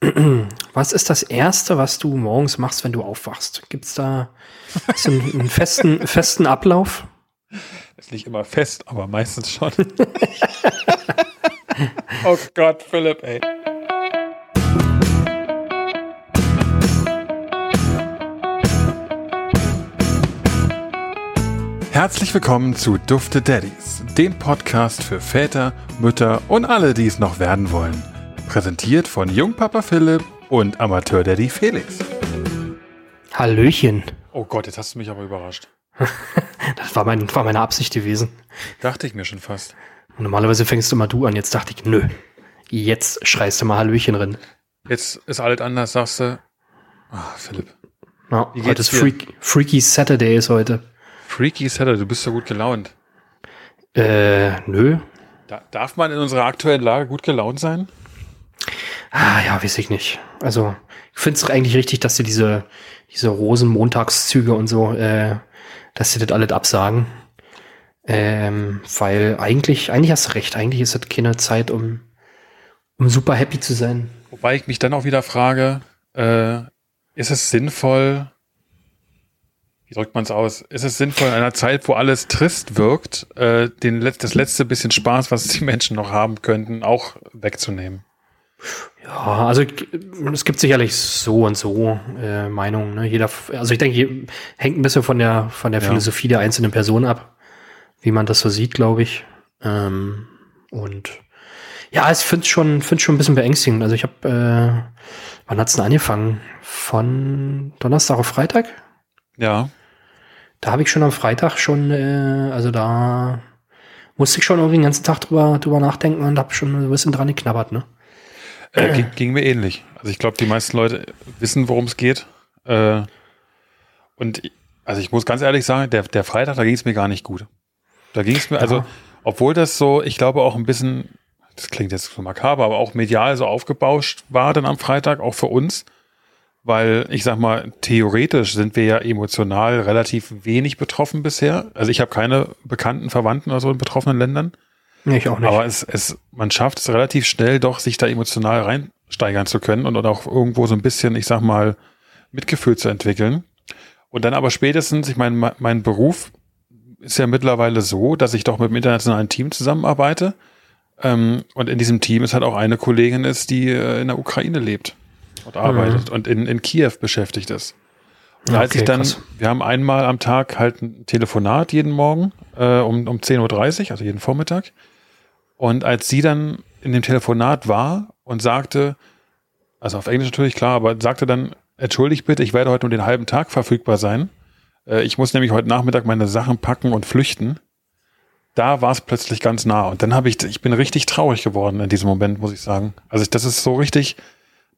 Was ist das Erste, was du morgens machst, wenn du aufwachst? Gibt es da einen, einen festen, festen Ablauf? Ist nicht immer fest, aber meistens schon. oh Gott, Philipp, ey. Herzlich willkommen zu Dufte Daddies, dem Podcast für Väter, Mütter und alle, die es noch werden wollen. Präsentiert von Jungpapa Philipp und Amateur Daddy Felix. Hallöchen. Oh Gott, jetzt hast du mich aber überrascht. das war, mein, war meine Absicht gewesen. Dachte ich mir schon fast. Und normalerweise fängst du immer du an. Jetzt dachte ich, nö. Jetzt schreist du mal Hallöchen drin. Jetzt ist alles anders, sagst du. Ah, Philipp. Ja, heute ist Freak, Freaky Saturday ist heute. Freaky Saturday, du bist so gut gelaunt. Äh, nö. Da, darf man in unserer aktuellen Lage gut gelaunt sein? Ah, ja, weiß ich nicht. Also, ich finde es eigentlich richtig, dass sie diese, diese Rosenmontagszüge und so, äh, dass sie das alles absagen. Ähm, weil eigentlich, eigentlich hast du recht, eigentlich ist das keine Zeit, um, um super happy zu sein. Wobei ich mich dann auch wieder frage, äh, ist es sinnvoll, wie drückt man es aus? Ist es sinnvoll in einer Zeit, wo alles trist wirkt, äh, den, das letzte bisschen Spaß, was die Menschen noch haben könnten, auch wegzunehmen? Ja, also es gibt sicherlich so und so äh, Meinungen. Ne? Jeder, also ich denke, hängt ein bisschen von der von der ja. Philosophie der einzelnen Person ab, wie man das so sieht, glaube ich. Ähm, und ja, ich finde schon, finde schon ein bisschen beängstigend. Also ich habe, äh, wann hat's denn angefangen? Von Donnerstag auf Freitag? Ja. Da habe ich schon am Freitag schon, äh, also da musste ich schon irgendwie den ganzen Tag drüber, drüber nachdenken und habe schon ein bisschen dran geknabbert, ne? Äh, ging, ging, mir ähnlich. Also ich glaube, die meisten Leute wissen, worum es geht. Äh, und also ich muss ganz ehrlich sagen, der, der Freitag, da ging es mir gar nicht gut. Da ging es mir, also, obwohl das so, ich glaube auch ein bisschen, das klingt jetzt so makaber, aber auch medial so aufgebauscht war dann am Freitag, auch für uns. Weil ich sag mal, theoretisch sind wir ja emotional relativ wenig betroffen bisher. Also ich habe keine bekannten Verwandten oder so in betroffenen Ländern. Ich auch nicht. Aber es, es, man schafft es relativ schnell doch, sich da emotional reinsteigern zu können und, und auch irgendwo so ein bisschen, ich sag mal, Mitgefühl zu entwickeln. Und dann aber spätestens, ich meine, mein Beruf ist ja mittlerweile so, dass ich doch mit einem internationalen Team zusammenarbeite. Ähm, und in diesem Team ist halt auch eine Kollegin ist, die äh, in der Ukraine lebt und arbeitet mhm. und in, in Kiew beschäftigt ist. Und okay, als ich dann, krass. wir haben einmal am Tag halt ein Telefonat jeden Morgen äh, um, um 10.30 Uhr, also jeden Vormittag. Und als sie dann in dem Telefonat war und sagte, also auf Englisch natürlich klar, aber sagte dann, entschuldigt bitte, ich werde heute nur den halben Tag verfügbar sein. Äh, ich muss nämlich heute Nachmittag meine Sachen packen und flüchten. Da war es plötzlich ganz nah. Und dann habe ich, ich bin richtig traurig geworden in diesem Moment, muss ich sagen. Also das ist so richtig,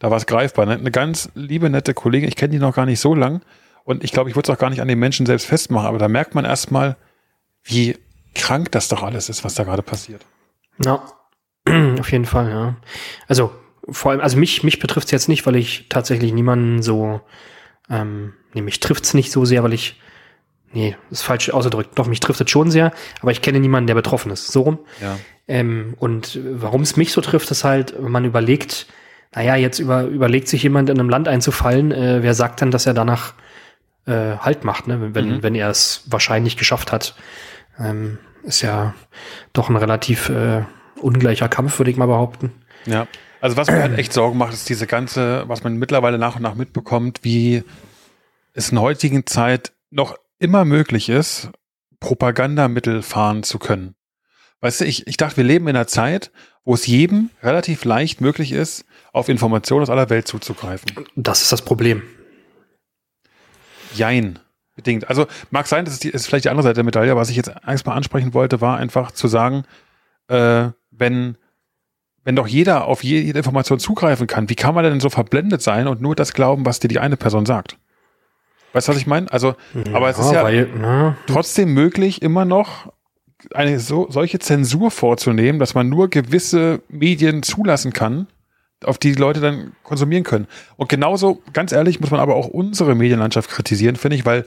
da war es greifbar. Eine ganz liebe, nette Kollegin, ich kenne die noch gar nicht so lang. Und ich glaube, ich würde es auch gar nicht an den Menschen selbst festmachen, aber da merkt man erstmal, wie krank das doch alles ist, was da gerade passiert. Ja, auf jeden Fall, ja. Also vor allem, also mich, mich betrifft es jetzt nicht, weil ich tatsächlich niemanden so, ähm, nee, mich trifft es nicht so sehr, weil ich, nee, ist falsch ausgedrückt. Doch, mich trifft es schon sehr, aber ich kenne niemanden, der betroffen ist. So rum. Ja. Ähm, und warum es mich so trifft, ist halt, wenn man überlegt, naja, jetzt über, überlegt sich jemand in einem Land einzufallen, äh, wer sagt denn, dass er danach äh, Halt macht, ne? wenn, mhm. wenn er es wahrscheinlich geschafft hat. Ähm, ist ja doch ein relativ äh, ungleicher Kampf, würde ich mal behaupten. Ja, also was mir halt echt Sorgen macht, ist diese ganze, was man mittlerweile nach und nach mitbekommt, wie es in heutigen Zeit noch immer möglich ist, Propagandamittel fahren zu können. Weißt du, ich, ich dachte, wir leben in einer Zeit, wo es jedem relativ leicht möglich ist, auf Informationen aus aller Welt zuzugreifen. Das ist das Problem. Jein bedingt. Also mag sein, das ist, die, ist vielleicht die andere Seite der Medaille. Was ich jetzt erstmal ansprechen wollte, war einfach zu sagen, äh, wenn, wenn doch jeder auf jede Information zugreifen kann, wie kann man denn so verblendet sein und nur das glauben, was dir die eine Person sagt? Weißt du, was ich meine? Also, ja, aber es ist ja weil, na. trotzdem möglich, immer noch eine so, solche Zensur vorzunehmen, dass man nur gewisse Medien zulassen kann, auf die, Leute dann konsumieren können. Und genauso, ganz ehrlich, muss man aber auch unsere Medienlandschaft kritisieren, finde ich, weil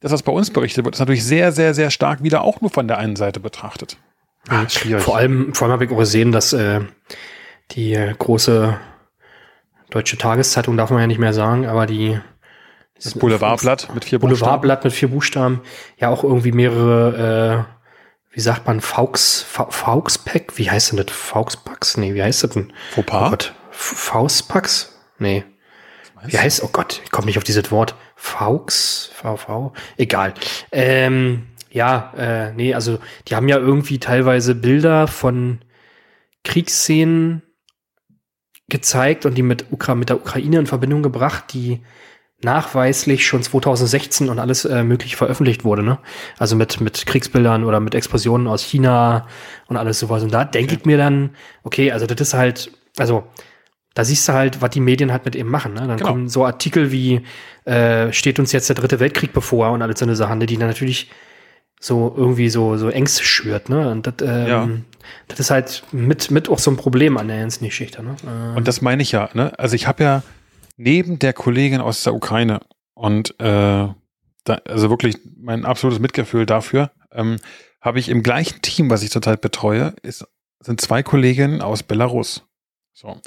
das, was bei uns berichtet wird, ist natürlich sehr, sehr, sehr stark wieder auch nur von der einen Seite betrachtet. Ja, schwierig. Vor allem, vor allem habe ich auch gesehen, dass äh, die große Deutsche Tageszeitung darf man ja nicht mehr sagen, aber die das Boulevardblatt mit vier Buchstaben. Boulevardblatt mit vier Buchstaben. Ja, auch irgendwie mehrere, äh, wie sagt man, Faux, Fauxpack? Wie heißt denn das? Fauxpacks? Nee, wie heißt das denn? Fauxpas? Oh Gott. Faustpacks? Nee. Wie heißt, oh Gott, ich komme nicht auf dieses Wort. Faux, VV, egal. Ähm, ja, äh, nee, also die haben ja irgendwie teilweise Bilder von Kriegsszenen gezeigt und die mit, Ukra mit der Ukraine in Verbindung gebracht, die nachweislich schon 2016 und alles äh, möglich veröffentlicht wurde, ne? Also mit, mit Kriegsbildern oder mit Explosionen aus China und alles sowas. Und da denke okay. ich mir dann, okay, also das ist halt, also da siehst du halt, was die Medien halt mit eben machen. Ne? Dann genau. kommen so Artikel wie, äh, steht uns jetzt der dritte Weltkrieg bevor und alles so eine Sachen, ne, die dann natürlich so irgendwie so, so Ängste schürt. Ne? Und das, ähm, ja. das ist halt mit, mit auch so ein Problem an der ganzen Geschichte. Ne? Ähm. Und das meine ich ja. Ne? Also ich habe ja neben der Kollegin aus der Ukraine und äh, da, also wirklich mein absolutes Mitgefühl dafür, ähm, habe ich im gleichen Team, was ich zurzeit betreue, ist, sind zwei Kolleginnen aus Belarus. So.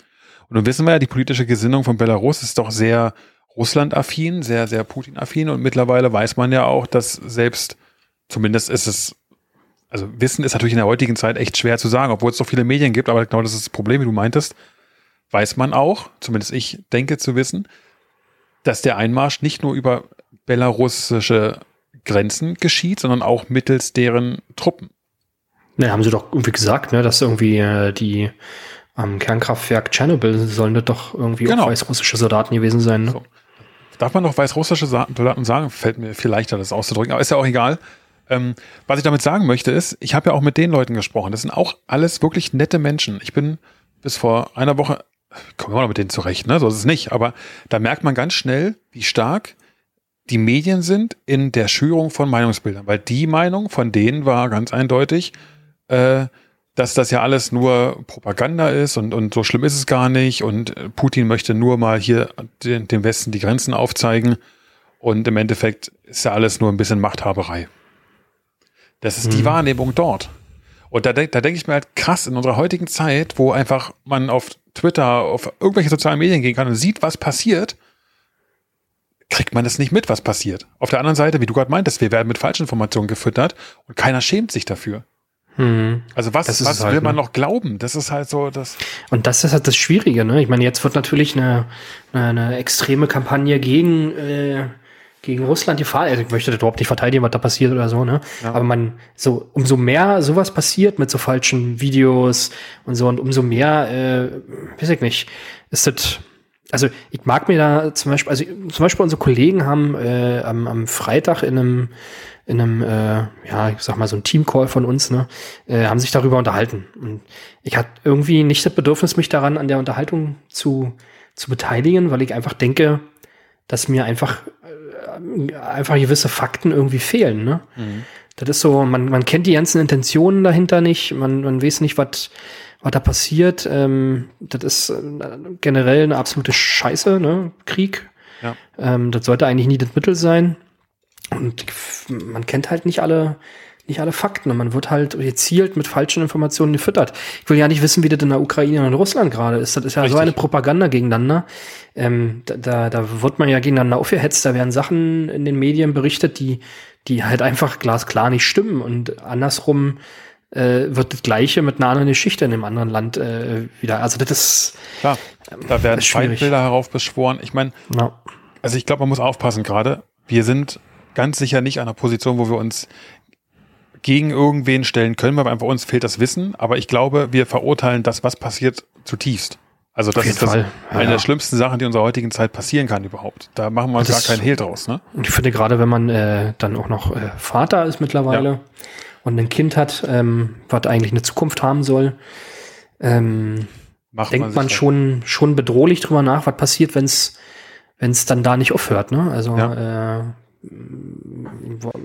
Und nun wissen wir ja, die politische Gesinnung von Belarus ist doch sehr Russland-affin, sehr, sehr Putin-affin. Und mittlerweile weiß man ja auch, dass selbst, zumindest ist es, also Wissen ist natürlich in der heutigen Zeit echt schwer zu sagen, obwohl es so viele Medien gibt, aber genau das ist das Problem, wie du meintest, weiß man auch, zumindest ich denke zu wissen, dass der Einmarsch nicht nur über belarussische Grenzen geschieht, sondern auch mittels deren Truppen. Ne, haben sie doch irgendwie gesagt, ne, dass irgendwie äh, die am Kernkraftwerk Tschernobyl sollen das doch irgendwie genau. auch weißrussische Soldaten gewesen sein. Ne? So. Darf man noch weißrussische Soldaten sagen? Fällt mir viel leichter, das auszudrücken, aber ist ja auch egal. Ähm, was ich damit sagen möchte, ist, ich habe ja auch mit den Leuten gesprochen. Das sind auch alles wirklich nette Menschen. Ich bin bis vor einer Woche, kommen wir noch mit denen zurecht, ne? So ist es nicht. Aber da merkt man ganz schnell, wie stark die Medien sind in der Schürung von Meinungsbildern. Weil die Meinung von denen war ganz eindeutig, äh, dass das ja alles nur Propaganda ist und, und so schlimm ist es gar nicht und äh, Putin möchte nur mal hier den, dem Westen die Grenzen aufzeigen und im Endeffekt ist ja alles nur ein bisschen Machthaberei. Das ist mhm. die Wahrnehmung dort. Und da, da denke ich mir halt krass, in unserer heutigen Zeit, wo einfach man auf Twitter, auf irgendwelche sozialen Medien gehen kann und sieht, was passiert, kriegt man das nicht mit, was passiert. Auf der anderen Seite, wie du gerade meintest, wir werden mit Falschinformationen gefüttert und keiner schämt sich dafür. Mhm. Also was, was halt, will man ne? noch glauben? Das ist halt so das. Und das ist halt das Schwierige, ne? Ich meine, jetzt wird natürlich eine, eine, eine extreme Kampagne gegen, äh, gegen Russland gefahren. Also ich möchte das überhaupt nicht verteidigen, was da passiert oder so, ne? Ja. Aber man, so, umso mehr sowas passiert mit so falschen Videos und so und umso mehr, äh, weiß ich nicht, ist das, also ich mag mir da zum Beispiel, also zum Beispiel unsere Kollegen haben äh, am, am Freitag in einem in einem, äh, ja, ich sag mal, so ein Teamcall von uns, ne, äh, haben sich darüber unterhalten. Und ich hatte irgendwie nicht das Bedürfnis, mich daran an der Unterhaltung zu, zu beteiligen, weil ich einfach denke, dass mir einfach, äh, einfach gewisse Fakten irgendwie fehlen. Ne? Mhm. Das ist so, man, man kennt die ganzen Intentionen dahinter nicht, man, man weiß nicht, was was da passiert. Ähm, das ist äh, generell eine absolute Scheiße, ne? Krieg. Ja. Ähm, das sollte eigentlich nie das Mittel sein. Und man kennt halt nicht alle, nicht alle Fakten und man wird halt gezielt mit falschen Informationen gefüttert. Ich will ja nicht wissen, wie das in der Ukraine und Russland gerade ist. Das ist ja Richtig. so eine Propaganda gegeneinander. Ähm, da, da wird man ja gegeneinander aufgehetzt, da werden Sachen in den Medien berichtet, die, die halt einfach glasklar nicht stimmen. Und andersrum äh, wird das Gleiche mit einer anderen Geschichte in einem anderen Land äh, wieder. Also das ist. Klar, da werden Feindbilder heraufbeschworen. Ich meine, ja. also ich glaube, man muss aufpassen gerade. Wir sind ganz sicher nicht an einer Position, wo wir uns gegen irgendwen stellen können, weil einfach uns fehlt das Wissen. Aber ich glaube, wir verurteilen das, was passiert, zutiefst. Also das ist das, ja, eine ja. der schlimmsten Sachen, die in unserer heutigen Zeit passieren kann überhaupt. Da machen wir uns das, gar keinen Hehl draus. Ne? Und ich finde gerade, wenn man äh, dann auch noch äh, Vater ist mittlerweile ja. und ein Kind hat, ähm, was eigentlich eine Zukunft haben soll, ähm, denkt man, man schon, schon bedrohlich drüber nach, was passiert, wenn es wenn es dann da nicht aufhört. Ne? Also äh,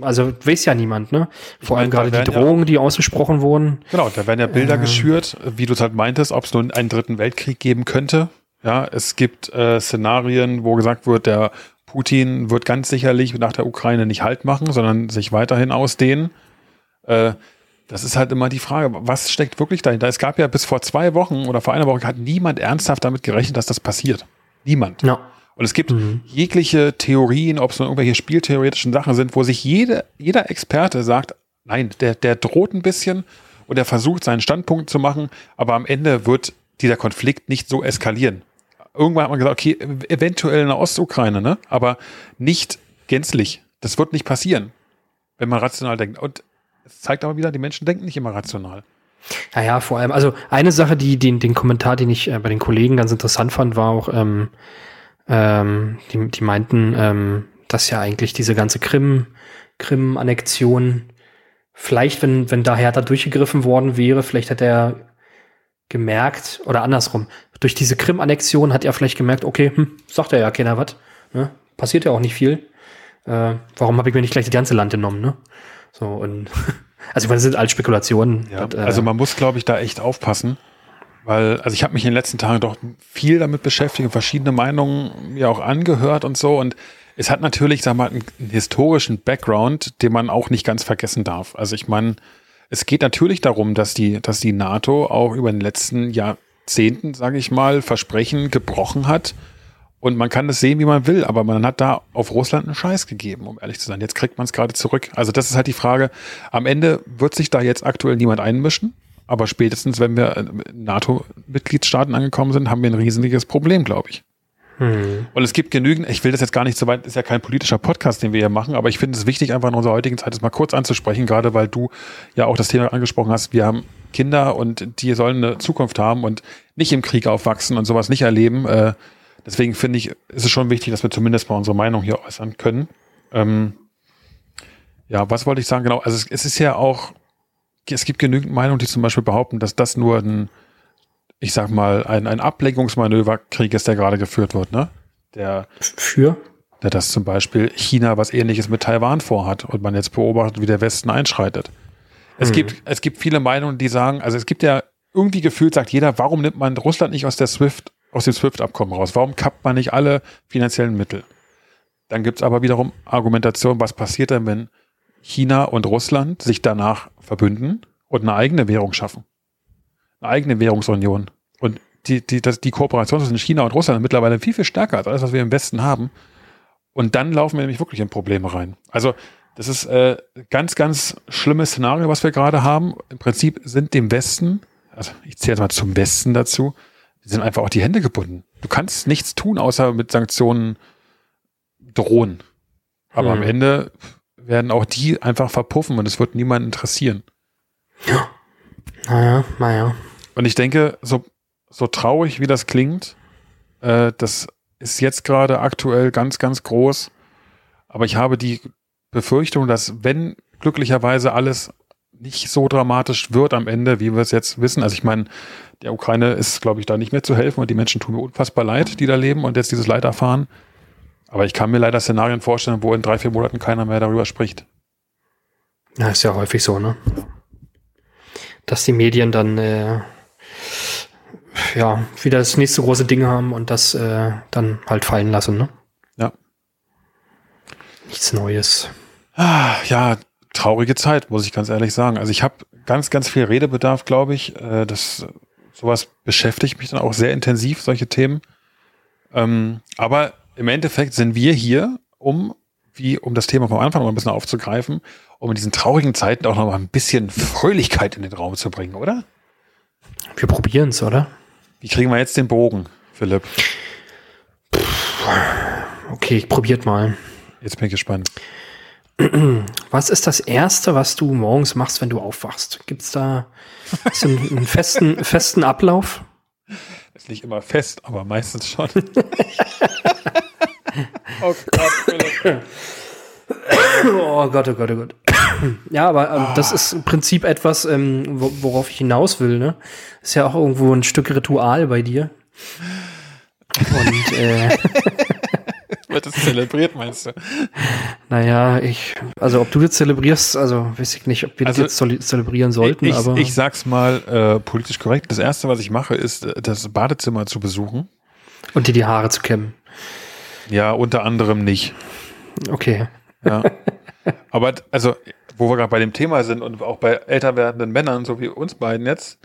also weiß ja niemand, ne? Vor allem gerade die Drohungen, ja, die ausgesprochen wurden. Genau, da werden ja Bilder äh, geschürt, wie du es halt meintest, ob es nun einen dritten Weltkrieg geben könnte. Ja, es gibt äh, Szenarien, wo gesagt wird, der Putin wird ganz sicherlich nach der Ukraine nicht Halt machen, sondern sich weiterhin ausdehnen. Äh, das ist halt immer die Frage, was steckt wirklich dahinter? Es gab ja bis vor zwei Wochen oder vor einer Woche hat niemand ernsthaft damit gerechnet, dass das passiert. Niemand. Ja. Und es gibt mhm. jegliche Theorien, ob es nur irgendwelche spieltheoretischen Sachen sind, wo sich jede, jeder Experte sagt, nein, der, der droht ein bisschen und er versucht seinen Standpunkt zu machen, aber am Ende wird dieser Konflikt nicht so eskalieren. Irgendwann hat man gesagt, okay, eventuell in der Ostukraine, ne? aber nicht gänzlich. Das wird nicht passieren, wenn man rational denkt. Und es zeigt aber wieder, die Menschen denken nicht immer rational. Naja, vor allem, also eine Sache, die den, den Kommentar, den ich äh, bei den Kollegen ganz interessant fand, war auch, ähm, ähm, die, die meinten, ähm, dass ja eigentlich diese ganze Krim, Krim-Annexion, vielleicht, wenn, wenn da Hertha durchgegriffen worden wäre, vielleicht hätte er gemerkt, oder andersrum, durch diese Krim-Annexion hat er vielleicht gemerkt, okay, hm, sagt er ja keiner was, ne? passiert ja auch nicht viel. Äh, warum habe ich mir nicht gleich das ganze Land genommen, ne? So, und also ich meine, das sind alles Spekulationen. Ja, das, äh, also man muss, glaube ich, da echt aufpassen. Weil, also ich habe mich in den letzten Tagen doch viel damit beschäftigt und verschiedene Meinungen mir auch angehört und so. Und es hat natürlich, sag mal, einen, einen historischen Background, den man auch nicht ganz vergessen darf. Also ich meine, es geht natürlich darum, dass die, dass die NATO auch über den letzten Jahrzehnten, sage ich mal, Versprechen gebrochen hat. Und man kann das sehen, wie man will, aber man hat da auf Russland einen Scheiß gegeben, um ehrlich zu sein. Jetzt kriegt man es gerade zurück. Also das ist halt die Frage. Am Ende wird sich da jetzt aktuell niemand einmischen. Aber spätestens, wenn wir NATO-Mitgliedstaaten angekommen sind, haben wir ein riesiges Problem, glaube ich. Hm. Und es gibt genügend, ich will das jetzt gar nicht so weit, ist ja kein politischer Podcast, den wir hier machen, aber ich finde es wichtig, einfach in unserer heutigen Zeit das mal kurz anzusprechen, gerade weil du ja auch das Thema angesprochen hast, wir haben Kinder und die sollen eine Zukunft haben und nicht im Krieg aufwachsen und sowas nicht erleben. Äh, deswegen finde ich, ist es schon wichtig, dass wir zumindest mal unsere Meinung hier äußern können. Ähm, ja, was wollte ich sagen? Genau, also es, es ist ja auch es gibt genügend Meinungen, die zum Beispiel behaupten, dass das nur ein, ich sag mal, ein, ein Ablenkungsmanöverkrieg ist, der gerade geführt wird, ne? Der für? Der das zum Beispiel China was ähnliches mit Taiwan vorhat und man jetzt beobachtet, wie der Westen einschreitet. Es, hm. gibt, es gibt viele Meinungen, die sagen, also es gibt ja irgendwie gefühlt, sagt jeder, warum nimmt man Russland nicht aus der SWIFT, aus dem SWIFT-Abkommen raus? Warum kappt man nicht alle finanziellen Mittel? Dann gibt es aber wiederum Argumentation, was passiert denn, wenn China und Russland sich danach verbünden und eine eigene Währung schaffen. Eine eigene Währungsunion. Und die, die, das, die Kooperation zwischen China und Russland ist mittlerweile viel, viel stärker als alles, was wir im Westen haben. Und dann laufen wir nämlich wirklich in Probleme rein. Also, das ist äh, ganz, ganz schlimmes Szenario, was wir gerade haben. Im Prinzip sind dem Westen, also ich zähle jetzt mal zum Westen dazu, die sind einfach auch die Hände gebunden. Du kannst nichts tun, außer mit Sanktionen drohen. Aber hm. am Ende werden auch die einfach verpuffen und es wird niemanden interessieren. Ja. Naja, naja. Und ich denke, so, so traurig wie das klingt, äh, das ist jetzt gerade aktuell ganz, ganz groß. Aber ich habe die Befürchtung, dass wenn glücklicherweise alles nicht so dramatisch wird am Ende, wie wir es jetzt wissen. Also ich meine, der Ukraine ist, glaube ich, da nicht mehr zu helfen und die Menschen tun mir unfassbar leid, die da leben und jetzt dieses Leid erfahren. Aber ich kann mir leider Szenarien vorstellen, wo in drei, vier Monaten keiner mehr darüber spricht. Ja, ist ja häufig so, ne? Dass die Medien dann äh, ja wieder das nächste große Ding haben und das äh, dann halt fallen lassen, ne? Ja. Nichts Neues. Ah, ja, traurige Zeit, muss ich ganz ehrlich sagen. Also ich habe ganz, ganz viel Redebedarf, glaube ich. Äh, das sowas beschäftigt mich dann auch sehr intensiv, solche Themen. Ähm, aber im Endeffekt sind wir hier, um, wie, um das Thema vom Anfang noch ein bisschen aufzugreifen, um in diesen traurigen Zeiten auch noch mal ein bisschen Fröhlichkeit in den Raum zu bringen, oder? Wir probieren es, oder? Wie kriegen wir jetzt den Bogen, Philipp? Okay, ich probiert mal. Jetzt bin ich gespannt. Was ist das Erste, was du morgens machst, wenn du aufwachst? Gibt es da einen, einen festen, festen Ablauf? Ist nicht immer fest, aber meistens schon. oh Gott, oh Gott, oh Gott, oh Gott. ja, aber ähm, oh. das ist im Prinzip etwas, ähm, worauf ich hinaus will. Ne? Ist ja auch irgendwo ein Stück Ritual bei dir. Und äh, wird das zelebriert, meinst du? Naja, ich, also ob du das zelebrierst, also weiß ich nicht, ob wir also, das jetzt zelebrieren sollten, ich, aber. Ich sag's mal äh, politisch korrekt. Das erste, was ich mache, ist, äh, das Badezimmer zu besuchen. Und dir die Haare zu kämmen. Ja, unter anderem nicht. Okay. Ja. Aber also, wo wir gerade bei dem Thema sind und auch bei älter werdenden Männern, so wie uns beiden jetzt,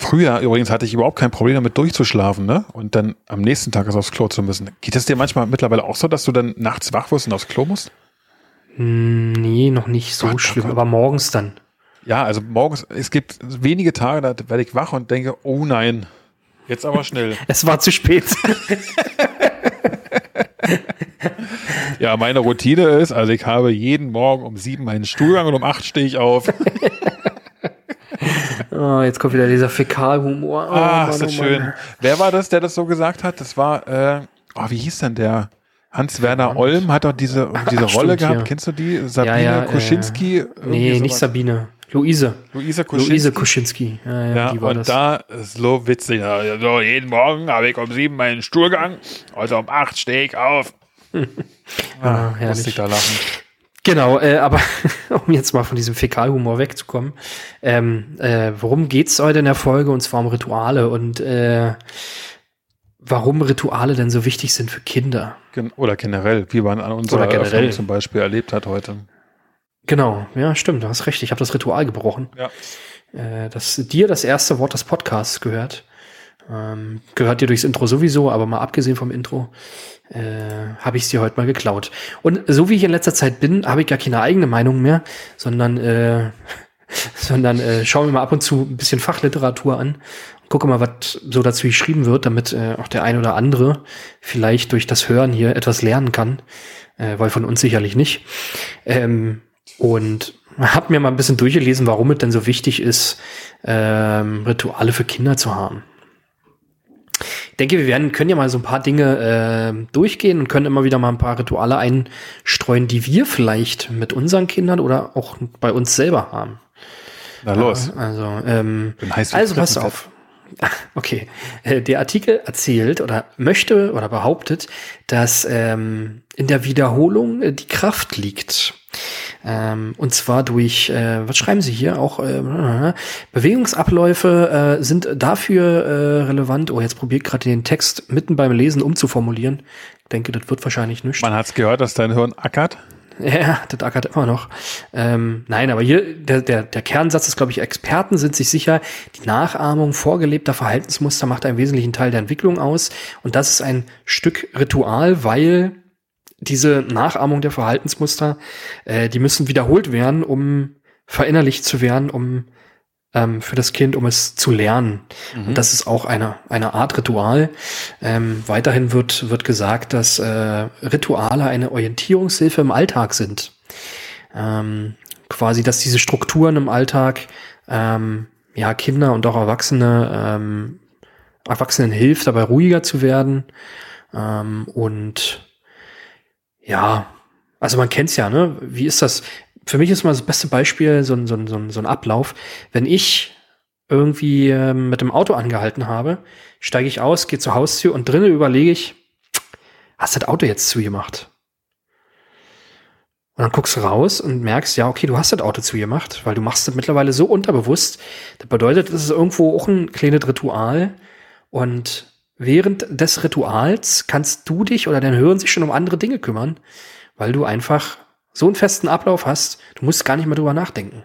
Früher übrigens hatte ich überhaupt kein Problem damit durchzuschlafen, ne? Und dann am nächsten Tag aufs Klo zu müssen. Geht es dir manchmal mittlerweile auch so, dass du dann nachts wach wirst und aufs Klo musst? Hm, nee, noch nicht so Gott, schlimm, Gott. aber morgens dann. Ja, also morgens, es gibt wenige Tage, da werde ich wach und denke, oh nein, jetzt aber schnell. es war zu spät. ja, meine Routine ist, also ich habe jeden Morgen um sieben meinen Stuhlgang und um acht stehe ich auf. oh, jetzt kommt wieder dieser Fäkalhumor. Oh, ah, ist das oh, schön. Wer war das, der das so gesagt hat? Das war, äh, oh, wie hieß denn der? Hans-Werner Olm hat doch diese, diese Rolle stimmt, gehabt. Ja. Kennst du die? Sabine ja, ja, Kuschinski? Äh, nee, sowas. nicht Sabine. Luise. Luise Kuschinski. Luise Kuschinski. Ja, ja, ja und das. da ist so witzig. Also jeden Morgen habe ich um sieben meinen Stuhlgang, also um acht stehe ich auf. ah, ah musste ich da lachen. Genau, äh, aber um jetzt mal von diesem Fäkalhumor wegzukommen, ähm, äh, worum geht's heute in der Folge? Und zwar um Rituale und äh, warum Rituale denn so wichtig sind für Kinder. Oder generell, wie man an unserer Eröffnung zum Beispiel erlebt hat heute. Genau, ja, stimmt, du hast recht. Ich habe das Ritual gebrochen. Ja. Äh, dass dir das erste Wort des Podcasts gehört. Ähm, gehört dir durchs Intro sowieso, aber mal abgesehen vom Intro äh, habe ich es dir heute mal geklaut. Und so wie ich in letzter Zeit bin, habe ich gar keine eigene Meinung mehr, sondern, äh, sondern äh, schaue mir mal ab und zu ein bisschen Fachliteratur an gucke mal, was so dazu geschrieben wird, damit äh, auch der ein oder andere vielleicht durch das Hören hier etwas lernen kann, äh, weil von uns sicherlich nicht. Ähm, und habe mir mal ein bisschen durchgelesen, warum es denn so wichtig ist, ähm, Rituale für Kinder zu haben denke, wir werden, können ja mal so ein paar Dinge äh, durchgehen und können immer wieder mal ein paar Rituale einstreuen, die wir vielleicht mit unseren Kindern oder auch bei uns selber haben. Na los. Also, ähm, also pass auf. Okay, äh, der Artikel erzählt oder möchte oder behauptet, dass ähm, in der Wiederholung äh, die Kraft liegt. Ähm, und zwar durch, äh, was schreiben Sie hier auch, äh, Bewegungsabläufe äh, sind dafür äh, relevant. Oh, jetzt probiert gerade den Text mitten beim Lesen umzuformulieren. Ich denke, das wird wahrscheinlich nicht. Man hat es gehört, dass dein Hirn ackert. Ja, das ackert immer noch. Ähm, nein, aber hier, der, der, der Kernsatz ist, glaube ich, Experten sind sich sicher, die Nachahmung vorgelebter Verhaltensmuster macht einen wesentlichen Teil der Entwicklung aus. Und das ist ein Stück Ritual, weil diese Nachahmung der Verhaltensmuster, äh, die müssen wiederholt werden, um verinnerlicht zu werden, um ähm, für das Kind, um es zu lernen. Mhm. Und das ist auch eine, eine Art Ritual. Ähm, weiterhin wird, wird gesagt, dass äh, Rituale eine Orientierungshilfe im Alltag sind. Ähm, quasi, dass diese Strukturen im Alltag ähm, ja Kinder und auch Erwachsene ähm, Erwachsenen hilft, dabei ruhiger zu werden. Ähm, und ja, also man kennt's ja, ne? Wie ist das? für mich ist mal das beste Beispiel so ein, so ein, so ein, so ein Ablauf. Wenn ich irgendwie äh, mit dem Auto angehalten habe, steige ich aus, gehe zur Haustür und drinnen überlege ich, hast das Auto jetzt zugemacht? Und dann guckst du raus und merkst, ja, okay, du hast das Auto zugemacht, weil du machst das mittlerweile so unterbewusst. Das bedeutet, es ist irgendwo auch ein kleines Ritual. Und während des Rituals kannst du dich oder dein Hören sich schon um andere Dinge kümmern, weil du einfach so einen festen Ablauf hast, du musst gar nicht mehr drüber nachdenken.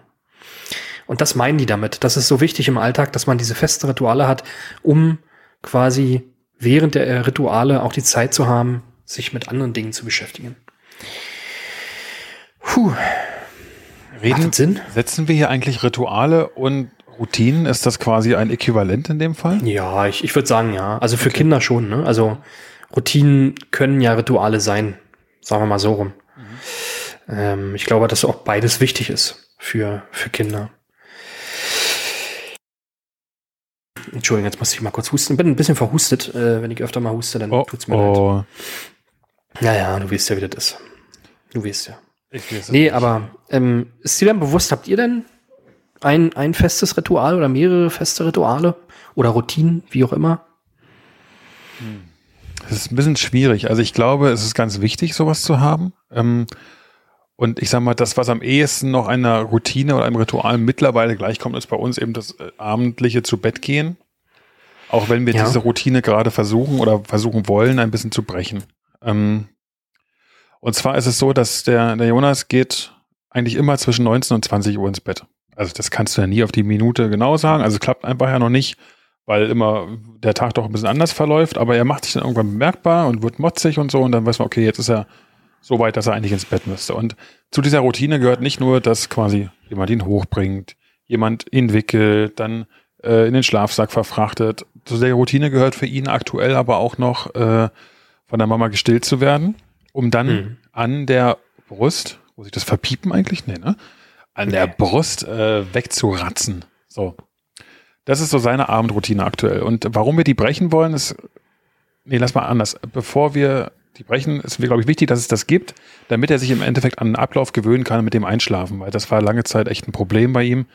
Und das meinen die damit. Das ist so wichtig im Alltag, dass man diese festen Rituale hat, um quasi während der Rituale auch die Zeit zu haben, sich mit anderen Dingen zu beschäftigen. Puh. Reden, Sinn? Setzen wir hier eigentlich Rituale und Routinen? Ist das quasi ein Äquivalent in dem Fall? Ja, ich, ich würde sagen ja. Also für okay. Kinder schon. Ne? Also Routinen können ja Rituale sein. Sagen wir mal so rum. Mhm. Ähm, ich glaube, dass auch beides wichtig ist für, für Kinder. Entschuldigung, jetzt muss ich mal kurz husten. Ich bin ein bisschen verhustet. Äh, wenn ich öfter mal huste, dann oh, tut's mir oh. leid. Naja, du weißt ja, wie das ist. Du weißt ja. Ich weiß nee, nicht. aber ähm, ist dir denn bewusst, habt ihr denn ein, ein festes Ritual oder mehrere feste Rituale oder Routinen, wie auch immer? Hm. Es ist ein bisschen schwierig. Also ich glaube, es ist ganz wichtig, sowas zu haben. Ähm, und ich sag mal, das, was am ehesten noch einer Routine oder einem Ritual mittlerweile gleichkommt, ist bei uns eben das äh, abendliche zu Bett gehen. Auch wenn wir ja. diese Routine gerade versuchen oder versuchen wollen, ein bisschen zu brechen. Ähm, und zwar ist es so, dass der, der Jonas geht eigentlich immer zwischen 19 und 20 Uhr ins Bett. Also das kannst du ja nie auf die Minute genau sagen. Also klappt einfach ja noch nicht, weil immer der Tag doch ein bisschen anders verläuft. Aber er macht sich dann irgendwann bemerkbar und wird motzig und so. Und dann weiß man, okay, jetzt ist er so weit, dass er eigentlich ins Bett müsste. Und zu dieser Routine gehört nicht nur, dass quasi jemand ihn hochbringt, jemand ihn wickelt, dann äh, in den Schlafsack verfrachtet. Zu der Routine gehört für ihn aktuell aber auch noch äh, von der Mama gestillt zu werden, um dann mhm. an der Brust, wo sich das verpiepen eigentlich? Nee, ne? An der Brust äh, wegzuratzen. So. Das ist so seine Abendroutine aktuell. Und warum wir die brechen wollen, ist, nee, lass mal anders. Bevor wir die brechen, ist mir, glaube ich, wichtig, dass es das gibt, damit er sich im Endeffekt an den Ablauf gewöhnen kann mit dem Einschlafen, weil das war lange Zeit echt ein Problem bei ihm,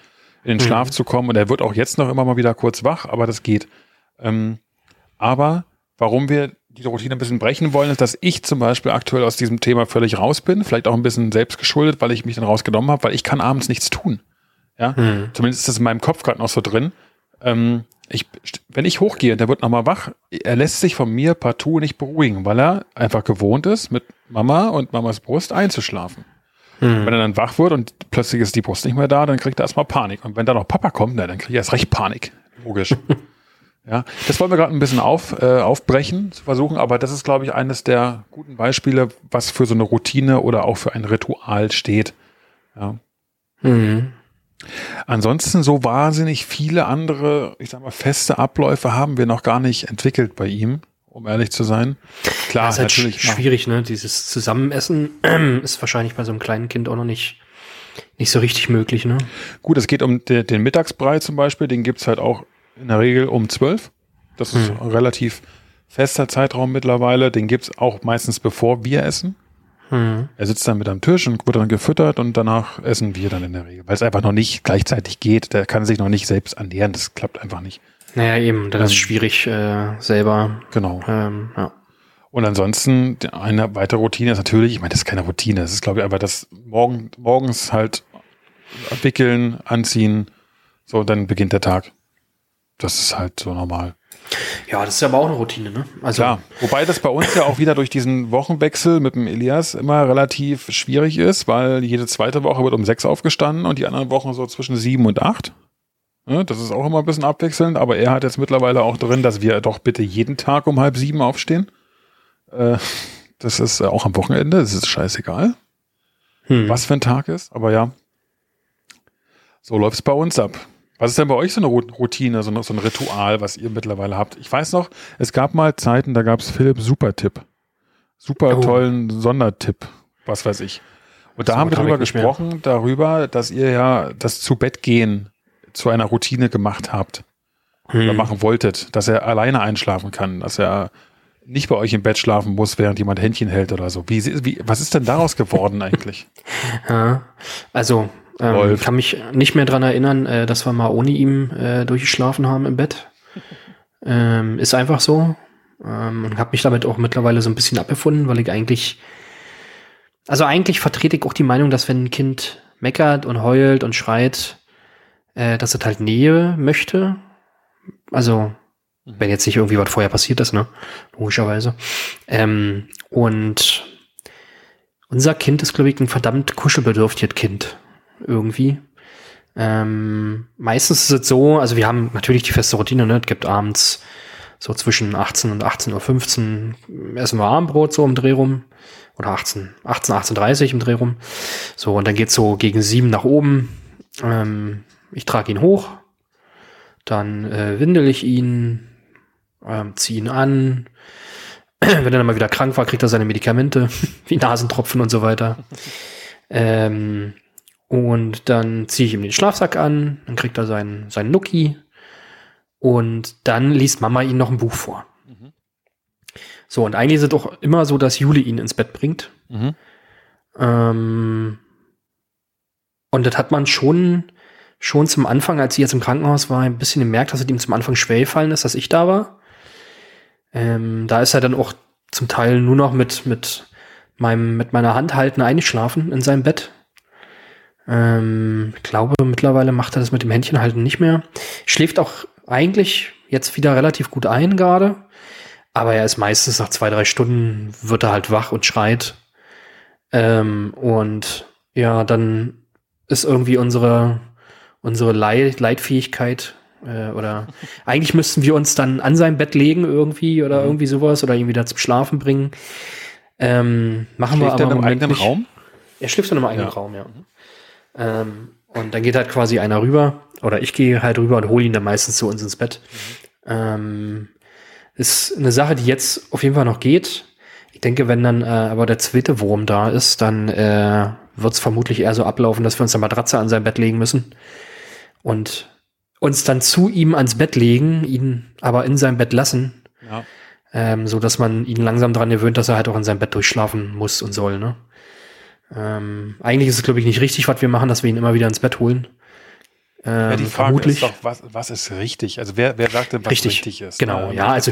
in den mhm. Schlaf zu kommen. Und er wird auch jetzt noch immer mal wieder kurz wach, aber das geht. Ähm, aber warum wir die Routine ein bisschen brechen wollen, ist, dass ich zum Beispiel aktuell aus diesem Thema völlig raus bin, vielleicht auch ein bisschen selbst geschuldet, weil ich mich dann rausgenommen habe, weil ich kann abends nichts tun. Ja, mhm. zumindest ist das in meinem Kopf gerade noch so drin. Ähm, ich, wenn ich hochgehe und der wird nochmal wach, er lässt sich von mir partout nicht beruhigen, weil er einfach gewohnt ist, mit Mama und Mamas Brust einzuschlafen. Mhm. Wenn er dann wach wird und plötzlich ist die Brust nicht mehr da, dann kriegt er erstmal Panik. Und wenn da noch Papa kommt, na, dann kriegt er erst recht Panik. Logisch. Ja, das wollen wir gerade ein bisschen auf, äh, aufbrechen, zu versuchen, aber das ist, glaube ich, eines der guten Beispiele, was für so eine Routine oder auch für ein Ritual steht. Ja. Mhm. Ansonsten so wahnsinnig viele andere, ich sag mal, feste Abläufe haben wir noch gar nicht entwickelt bei ihm, um ehrlich zu sein. Klar, das ist halt natürlich schwierig, ne? Dieses Zusammenessen ist wahrscheinlich bei so einem kleinen Kind auch noch nicht nicht so richtig möglich, ne? Gut, es geht um den, den Mittagsbrei zum Beispiel, den gibt's halt auch in der Regel um zwölf. Das ist hm. ein relativ fester Zeitraum mittlerweile. Den gibt's auch meistens bevor wir essen. Hm. Er sitzt dann mit am Tisch und wird dann gefüttert und danach essen wir dann in der Regel. Weil es einfach noch nicht gleichzeitig geht. Der kann sich noch nicht selbst ernähren. Das klappt einfach nicht. Naja, eben. Das ähm, ist schwierig äh, selber. Genau. Ähm, ja. Und ansonsten, eine weitere Routine ist natürlich, ich meine, das ist keine Routine, das ist, glaube ich, einfach das morgen, morgens halt wickeln, anziehen, so, dann beginnt der Tag. Das ist halt so normal. Ja, das ist aber auch eine Routine, ne? Also Klar. Wobei das bei uns ja auch wieder durch diesen Wochenwechsel mit dem Elias immer relativ schwierig ist, weil jede zweite Woche wird um sechs aufgestanden und die anderen Wochen so zwischen sieben und acht. Ja, das ist auch immer ein bisschen abwechselnd, aber er hat jetzt mittlerweile auch drin, dass wir doch bitte jeden Tag um halb sieben aufstehen. Äh, das ist auch am Wochenende, das ist scheißegal, hm. was für ein Tag ist, aber ja. So läuft es bei uns ab. Was ist denn bei euch so eine Routine, so ein Ritual, was ihr mittlerweile habt? Ich weiß noch, es gab mal Zeiten, da gab es Philipp Supertipp. Super oh. tollen Sondertipp, was weiß ich. Und da so haben wir darüber gesprochen, darüber, dass ihr ja das zu Bett gehen zu einer Routine gemacht habt hm. oder machen wolltet, dass er alleine einschlafen kann, dass er nicht bei euch im Bett schlafen muss, während jemand Händchen hält oder so. Wie, wie, was ist denn daraus geworden eigentlich? Ja, also ähm, kann mich nicht mehr dran erinnern, äh, dass wir mal ohne ihm äh, durchgeschlafen haben im Bett. Ähm, ist einfach so. Ähm, und habe mich damit auch mittlerweile so ein bisschen abgefunden, weil ich eigentlich, also eigentlich vertrete ich auch die Meinung, dass wenn ein Kind meckert und heult und schreit, äh, dass es halt Nähe möchte. Also, mhm. wenn jetzt nicht irgendwie was vorher passiert ist, ne? Logischerweise. Ähm, und unser Kind ist, glaube ich, ein verdammt kuschelbedürftiges Kind irgendwie. Ähm, meistens ist es so, also wir haben natürlich die feste Routine, ne? Es gibt abends so zwischen 18 und 18.15 Uhr essen wir Abendbrot so im Dreh rum. Oder 18, 18, 18.30 im Dreh rum. So, und dann geht's so gegen sieben nach oben. Ähm, ich trage ihn hoch. Dann äh, windel ich ihn, ähm, ziehe ihn an. Wenn er dann mal wieder krank war, kriegt er seine Medikamente, wie Nasentropfen und so weiter. Ähm, und dann ziehe ich ihm den Schlafsack an, dann kriegt er seinen, seinen Nuki und dann liest Mama ihm noch ein Buch vor. Mhm. So, und eigentlich ist es doch immer so, dass Juli ihn ins Bett bringt. Mhm. Ähm, und das hat man schon, schon zum Anfang, als sie jetzt im Krankenhaus war, ein bisschen gemerkt, dass es ihm zum Anfang schwer gefallen ist, dass ich da war. Ähm, da ist er dann auch zum Teil nur noch mit, mit meinem, mit meiner Hand halten eingeschlafen in seinem Bett ähm, ich glaube, mittlerweile macht er das mit dem Händchen halten nicht mehr. Schläft auch eigentlich jetzt wieder relativ gut ein gerade. Aber er ist meistens nach zwei, drei Stunden wird er halt wach und schreit. Ähm, und ja, dann ist irgendwie unsere, unsere Leid, Leitfähigkeit äh, oder eigentlich müssten wir uns dann an sein Bett legen irgendwie oder mhm. irgendwie sowas oder ihn wieder zum Schlafen bringen. Ähm, machen Schläft wir aber im eigenen nicht. Raum? Er schläft dann im eigenen ja. Raum, ja. Ähm, und dann geht halt quasi einer rüber oder ich gehe halt rüber und hole ihn dann meistens zu uns ins Bett. Mhm. Ähm, ist eine Sache, die jetzt auf jeden Fall noch geht. Ich denke, wenn dann äh, aber der zweite Wurm da ist, dann äh, wird es vermutlich eher so ablaufen, dass wir uns eine Matratze an sein Bett legen müssen und uns dann zu ihm ans Bett legen, ihn aber in seinem Bett lassen, ja. ähm, so dass man ihn langsam daran gewöhnt, dass er halt auch in seinem Bett durchschlafen muss und soll. Ne? Ähm, eigentlich ist es glaube ich nicht richtig, was wir machen, dass wir ihn immer wieder ins Bett holen. Ähm, ja, die Frage vermutlich. ist doch, was, was ist richtig? Also wer, wer sagt denn, was richtig, richtig ist? Genau, ja, ja also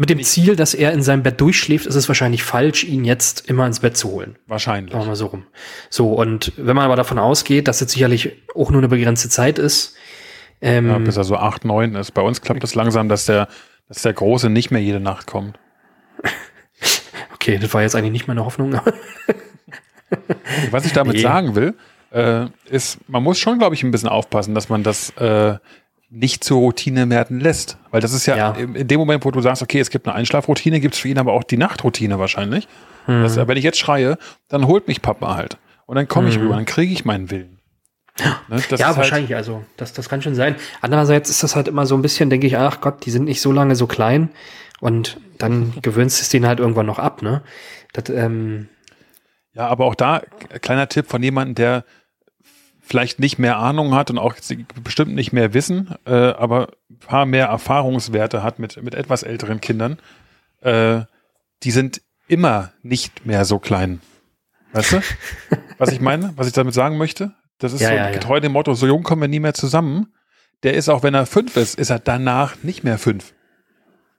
mit dem Ziel, dass er in seinem Bett durchschläft, ist es wahrscheinlich falsch, ihn jetzt immer ins Bett zu holen. Wahrscheinlich. Machen wir mal so rum. So, und wenn man aber davon ausgeht, dass es sicherlich auch nur eine begrenzte Zeit ist. Ähm, ja, bis er so acht, neun ist. Bei uns klappt es das langsam, dass der, dass der Große nicht mehr jede Nacht kommt. okay, das war jetzt eigentlich nicht meine Hoffnung. Was ich damit nee. sagen will, äh, ist, man muss schon, glaube ich, ein bisschen aufpassen, dass man das äh, nicht zur Routine werden lässt. Weil das ist ja, ja, in dem Moment, wo du sagst, okay, es gibt eine Einschlafroutine, gibt es für ihn aber auch die Nachtroutine wahrscheinlich. Mhm. Das, wenn ich jetzt schreie, dann holt mich Papa halt. Und dann komme ich mhm. rüber, dann kriege ich meinen Willen. Ne? ja, halt wahrscheinlich, halt also das, das kann schon sein. Andererseits ist das halt immer so ein bisschen, denke ich, ach Gott, die sind nicht so lange so klein und dann gewöhnst du es denen halt irgendwann noch ab, ne? Das, ähm, ja, aber auch da, kleiner Tipp von jemandem, der vielleicht nicht mehr Ahnung hat und auch bestimmt nicht mehr Wissen, äh, aber ein paar mehr Erfahrungswerte hat mit, mit etwas älteren Kindern, äh, die sind immer nicht mehr so klein. Weißt du? Was ich meine? Was ich damit sagen möchte? Das ist ja, so ja, getreu ja. dem Motto, so jung kommen wir nie mehr zusammen. Der ist auch, wenn er fünf ist, ist er danach nicht mehr fünf.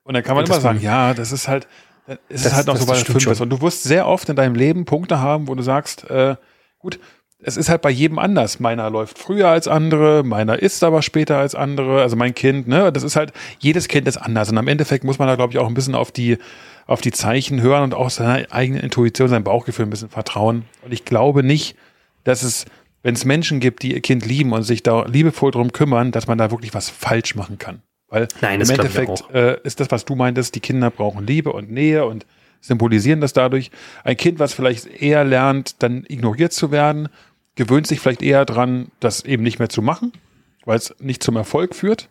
Und dann kann man immer sagen, ja, das ist halt, es ist halt noch so, er fünf schon. ist. Und du wirst sehr oft in deinem Leben Punkte haben, wo du sagst, äh, gut, es ist halt bei jedem anders. Meiner läuft früher als andere, meiner ist aber später als andere. Also mein Kind, ne, das ist halt, jedes Kind ist anders. Und am Endeffekt muss man da, glaube ich, auch ein bisschen auf die, auf die Zeichen hören und auch seiner eigenen Intuition, sein Bauchgefühl ein bisschen vertrauen. Und ich glaube nicht, dass es, wenn es Menschen gibt, die ihr Kind lieben und sich da liebevoll drum kümmern, dass man da wirklich was falsch machen kann. Weil Nein, im Endeffekt äh, ist das, was du meintest, die Kinder brauchen Liebe und Nähe und symbolisieren das dadurch. Ein Kind, was vielleicht eher lernt, dann ignoriert zu werden gewöhnt sich vielleicht eher dran, das eben nicht mehr zu machen, weil es nicht zum Erfolg führt.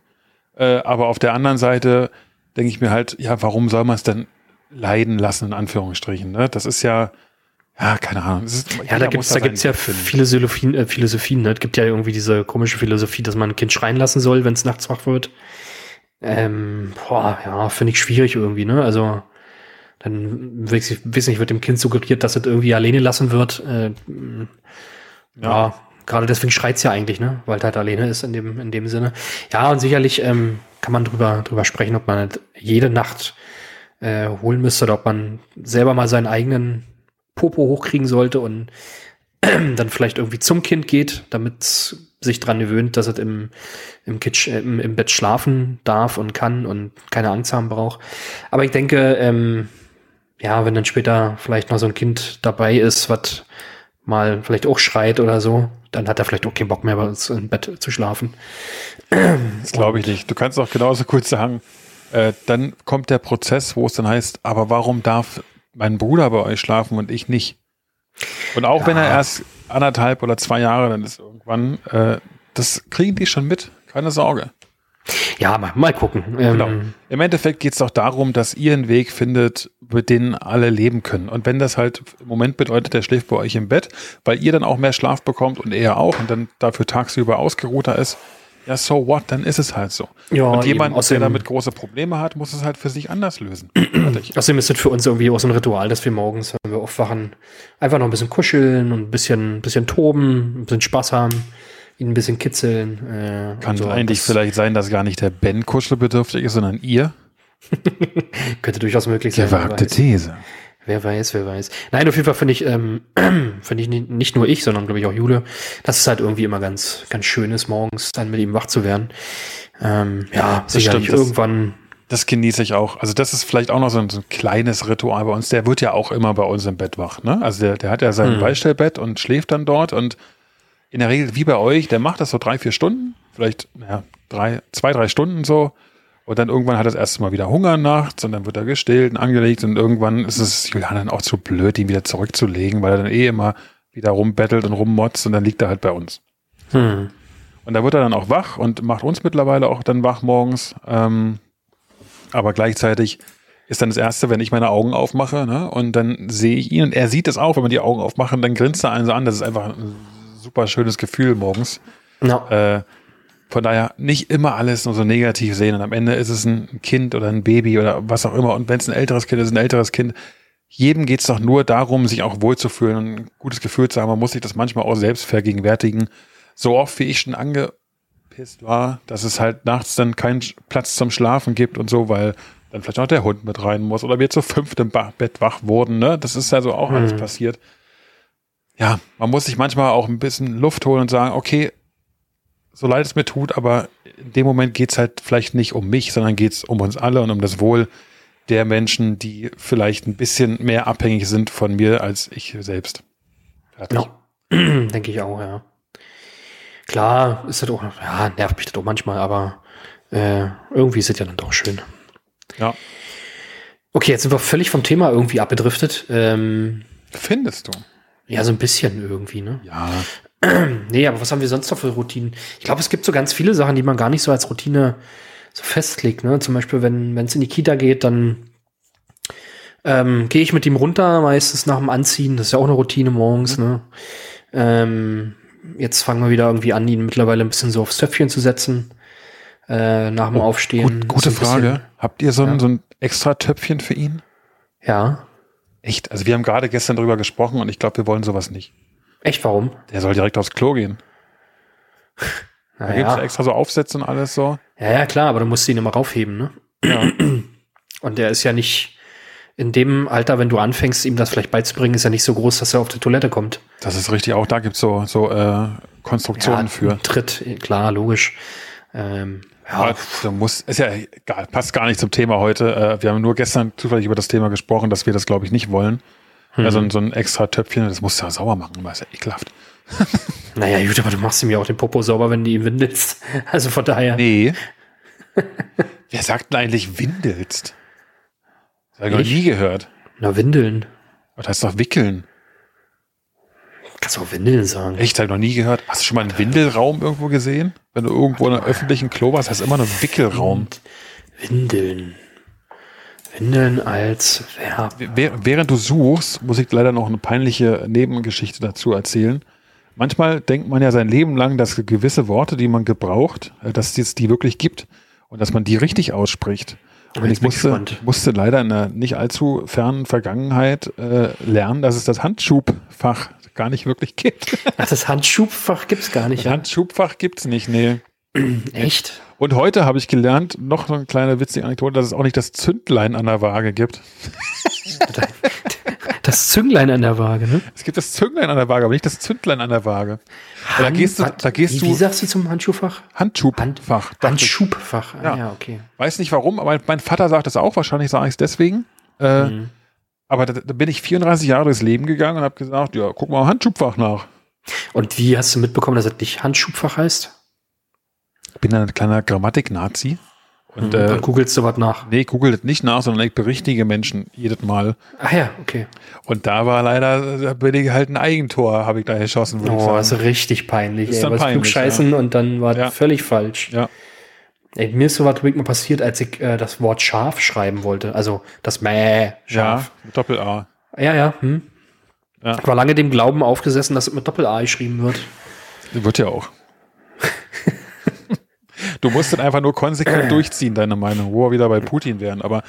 Äh, aber auf der anderen Seite denke ich mir halt, ja, warum soll man es denn leiden lassen, in Anführungsstrichen? Ne? Das ist ja, ja, keine Ahnung. Ist, ja, da gibt's da gibt's ja Philosophien, äh, Philosophien. Ne? Es gibt ja irgendwie diese komische Philosophie, dass man ein Kind schreien lassen soll, wenn es nachts wach wird. Ähm, boah, ja, finde ich schwierig irgendwie, ne? Also, dann weiß ich, weiß nicht, wird dem Kind suggeriert, dass es irgendwie alleine lassen wird. Äh, ja, ja gerade deswegen schreit's ja eigentlich, ne? Weil halt alleine ist in dem, in dem Sinne. Ja, und sicherlich ähm, kann man drüber, drüber sprechen, ob man halt jede Nacht äh, holen müsste oder ob man selber mal seinen eigenen Popo hochkriegen sollte und äh, dann vielleicht irgendwie zum Kind geht, damit sich dran gewöhnt, dass es im, im, Kitsch, im, im Bett schlafen darf und kann und keine Angst haben braucht. Aber ich denke, ähm, ja, wenn dann später vielleicht noch so ein Kind dabei ist, was mal vielleicht auch schreit oder so, dann hat er vielleicht auch keinen Bock mehr bei uns im Bett zu schlafen. Das glaube ich nicht. Du kannst auch genauso kurz sagen, äh, dann kommt der Prozess, wo es dann heißt, aber warum darf mein Bruder bei euch schlafen und ich nicht? Und auch ja. wenn er erst anderthalb oder zwei Jahre dann ist irgendwann, äh, das kriegen die schon mit, keine Sorge. Ja, mal, mal gucken. Genau. Ähm, Im Endeffekt geht es doch darum, dass ihr einen Weg findet, mit denen alle leben können. Und wenn das halt im Moment bedeutet, der schläft bei euch im Bett, weil ihr dann auch mehr Schlaf bekommt und er auch und dann dafür tagsüber ausgeruhter ist, ja, so what, dann ist es halt so. Ja, und jemand, der damit große Probleme hat, muss es halt für sich anders lösen. Außerdem ist es für uns irgendwie auch so ein Ritual, dass wir morgens, wenn wir aufwachen, einfach noch ein bisschen kuscheln und ein bisschen, bisschen toben, ein bisschen Spaß haben ihn ein bisschen kitzeln. Äh, Kann so. eigentlich vielleicht sein, dass gar nicht der Ben kuschelbedürftig ist, sondern ihr? Könnte durchaus möglich sein. Gewagte These. Wer weiß, wer weiß. Nein, auf jeden Fall finde ich, ähm, finde ich nicht nur ich, sondern glaube ich auch Jule, dass es halt irgendwie immer ganz, ganz schön ist, morgens dann mit ihm wach zu werden. Ähm, ja, das sicherlich stimmt, irgendwann. Das, das genieße ich auch. Also das ist vielleicht auch noch so ein, so ein, kleines Ritual bei uns. Der wird ja auch immer bei uns im Bett wach. Ne? Also der, der hat ja sein mhm. Beistellbett und schläft dann dort und in der Regel wie bei euch, der macht das so drei, vier Stunden, vielleicht ja, drei, zwei, drei Stunden so. Und dann irgendwann hat er das erste Mal wieder Hunger nachts und dann wird er gestillt und angelegt und irgendwann ist es Julian dann auch zu blöd, ihn wieder zurückzulegen, weil er dann eh immer wieder rumbettelt und rummotzt und dann liegt er halt bei uns. Hm. Und da wird er dann auch wach und macht uns mittlerweile auch dann wach morgens. Ähm, aber gleichzeitig ist dann das Erste, wenn ich meine Augen aufmache, ne? Und dann sehe ich ihn und er sieht es auch, wenn man die Augen aufmacht und dann grinst er einen so an. Das ist einfach ein super schönes Gefühl morgens. No. Äh, von daher nicht immer alles nur so negativ sehen. Und am Ende ist es ein Kind oder ein Baby oder was auch immer. Und wenn es ein älteres Kind ist, ein älteres Kind. Jedem geht es doch nur darum, sich auch wohlzufühlen und ein gutes Gefühl zu haben. Man muss sich das manchmal auch selbst vergegenwärtigen so oft wie ich schon angepisst war, dass es halt nachts dann keinen Platz zum Schlafen gibt und so, weil dann vielleicht auch der Hund mit rein muss oder wir zu fünft im Bett wach wurden, ne? Das ist ja so auch mhm. alles passiert. Ja, man muss sich manchmal auch ein bisschen Luft holen und sagen, okay, so leid es mir tut, aber in dem Moment geht es halt vielleicht nicht um mich, sondern geht es um uns alle und um das Wohl der Menschen, die vielleicht ein bisschen mehr abhängig sind von mir als ich selbst. Fertig. Ja, denke ich auch, ja. Klar, ist das auch, ja, nervt mich das auch manchmal, aber äh, irgendwie ist es ja dann doch schön. Ja. Okay, jetzt sind wir völlig vom Thema irgendwie abgedriftet. Ähm, Findest du? Ja, so ein bisschen irgendwie, ne? Ja. Nee, aber was haben wir sonst noch für Routinen? Ich glaube, es gibt so ganz viele Sachen, die man gar nicht so als Routine so festlegt. Ne? Zum Beispiel, wenn es in die Kita geht, dann ähm, gehe ich mit ihm runter, meistens nach dem Anziehen. Das ist ja auch eine Routine morgens. Mhm. Ne? Ähm, jetzt fangen wir wieder irgendwie an, ihn mittlerweile ein bisschen so aufs Töpfchen zu setzen. Äh, nach dem oh, Aufstehen. Gut, gute Frage. Bisschen, Habt ihr so ein, ja. so ein extra Töpfchen für ihn? Ja. Echt? Also wir haben gerade gestern drüber gesprochen und ich glaube, wir wollen sowas nicht. Echt, warum? Der soll direkt aufs Klo gehen. Da naja. gibt es extra so Aufsätze und alles so. Ja, ja, klar, aber du musst ihn immer raufheben, ne? Ja. Und der ist ja nicht, in dem Alter, wenn du anfängst, ihm das vielleicht beizubringen, ist ja nicht so groß, dass er auf die Toilette kommt. Das ist richtig, auch da gibt es so, so äh, Konstruktionen ja, für. Tritt, klar, logisch. Ähm, ja. Du musst, ist ja egal, passt gar nicht zum Thema heute. Äh, wir haben nur gestern zufällig über das Thema gesprochen, dass wir das, glaube ich, nicht wollen. Mhm. Also so ein extra Töpfchen, das musst du ja sauber machen, weil ist ja ekelhaft. naja, gut, aber du machst ihm ja auch den Popo sauber, wenn du ihn windelst. Also von daher. Nee. Wer sagt denn eigentlich windelst? Das habe ich noch nie gehört. Na, Windeln. Das heißt doch wickeln. Kannst du auch Windeln sagen. Echt, habe ich noch nie gehört. Hast du schon mal einen Windelraum irgendwo gesehen? Wenn du irgendwo in einem öffentlichen Klo warst, heißt immer nur Wickelraum. Windeln. Windeln als Verb. Während du suchst, muss ich leider noch eine peinliche Nebengeschichte dazu erzählen. Manchmal denkt man ja sein Leben lang, dass gewisse Worte, die man gebraucht, äh, dass es die wirklich gibt und dass man die richtig ausspricht. Und ich musste, musste leider in der nicht allzu fernen Vergangenheit äh, lernen, dass es das Handschubfach gar nicht wirklich gibt. Ach, das Handschubfach gibt es gar nicht. Das? Handschubfach gibt es nicht, nee. Echt? Und heute habe ich gelernt, noch eine kleine witzige Anekdote, dass es auch nicht das Zündlein an der Waage gibt. Das Zünglein an der Waage, ne? Es gibt das Zünglein an der Waage, aber nicht das Zündlein an der Waage. Hand, da gehst du, da gehst wie, du. Wie sagst du zum Handschuhfach? Handschubfach. Hand, Handschubfach. Ah, ja. ja, okay. Weiß nicht warum, aber mein Vater sagt das auch. Wahrscheinlich sage ich es deswegen. Äh, mhm. Aber da, da, bin ich 34 Jahre durchs Leben gegangen und habe gesagt, ja, guck mal Handschubfach nach. Und wie hast du mitbekommen, dass es nicht Handschubfach heißt? Ich bin ein kleiner Grammatik-Nazi. Und, mhm, äh, dann googelst du was nach. Nee, googelt nicht nach, sondern ich berichtige Menschen jedes Mal. Ach ja, okay. Und da war leider, da bin ich halt ein Eigentor, habe ich da geschossen. Oh, das ist richtig peinlich. Ist dann ey, peinlich, scheißen ja. und dann war ja. völlig falsch. Ja. Ey, mir ist so was mal passiert, als ich äh, das Wort Schaf schreiben wollte. Also das Mäh, Schaf. Ja, Doppel-A. Ja, ja. Hm. ja. Ich war lange dem Glauben aufgesessen, dass es mit Doppel-A geschrieben wird. Wird ja auch. Du musst dann einfach nur konsequent durchziehen, deine Meinung, wo wir wieder bei Putin wären. Aber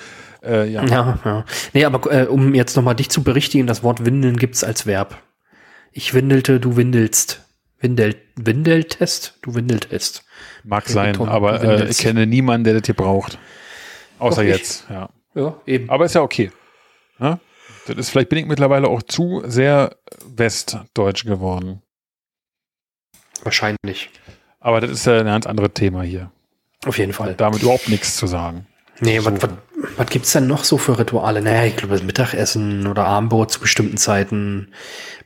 äh, ja. Ja, ja. Nee, aber äh, um jetzt nochmal dich zu berichtigen, das Wort windeln gibt's als Verb. Ich windelte, du windelst. Windel, Windeltest, du windeltest. Mag sein, Beton, aber äh, ich kenne niemanden, der das hier braucht. Außer jetzt, ja. Ja, eben. Aber ist ja okay. Ja? Das ist, vielleicht bin ich mittlerweile auch zu sehr westdeutsch geworden. Wahrscheinlich. Aber das ist ja ein ganz anderes Thema hier. Auf jeden Fall. damit überhaupt nichts zu sagen. Nee, so. was, was, was gibt's denn noch so für Rituale? Naja, ich glaube, Mittagessen oder Abendbrot zu bestimmten Zeiten,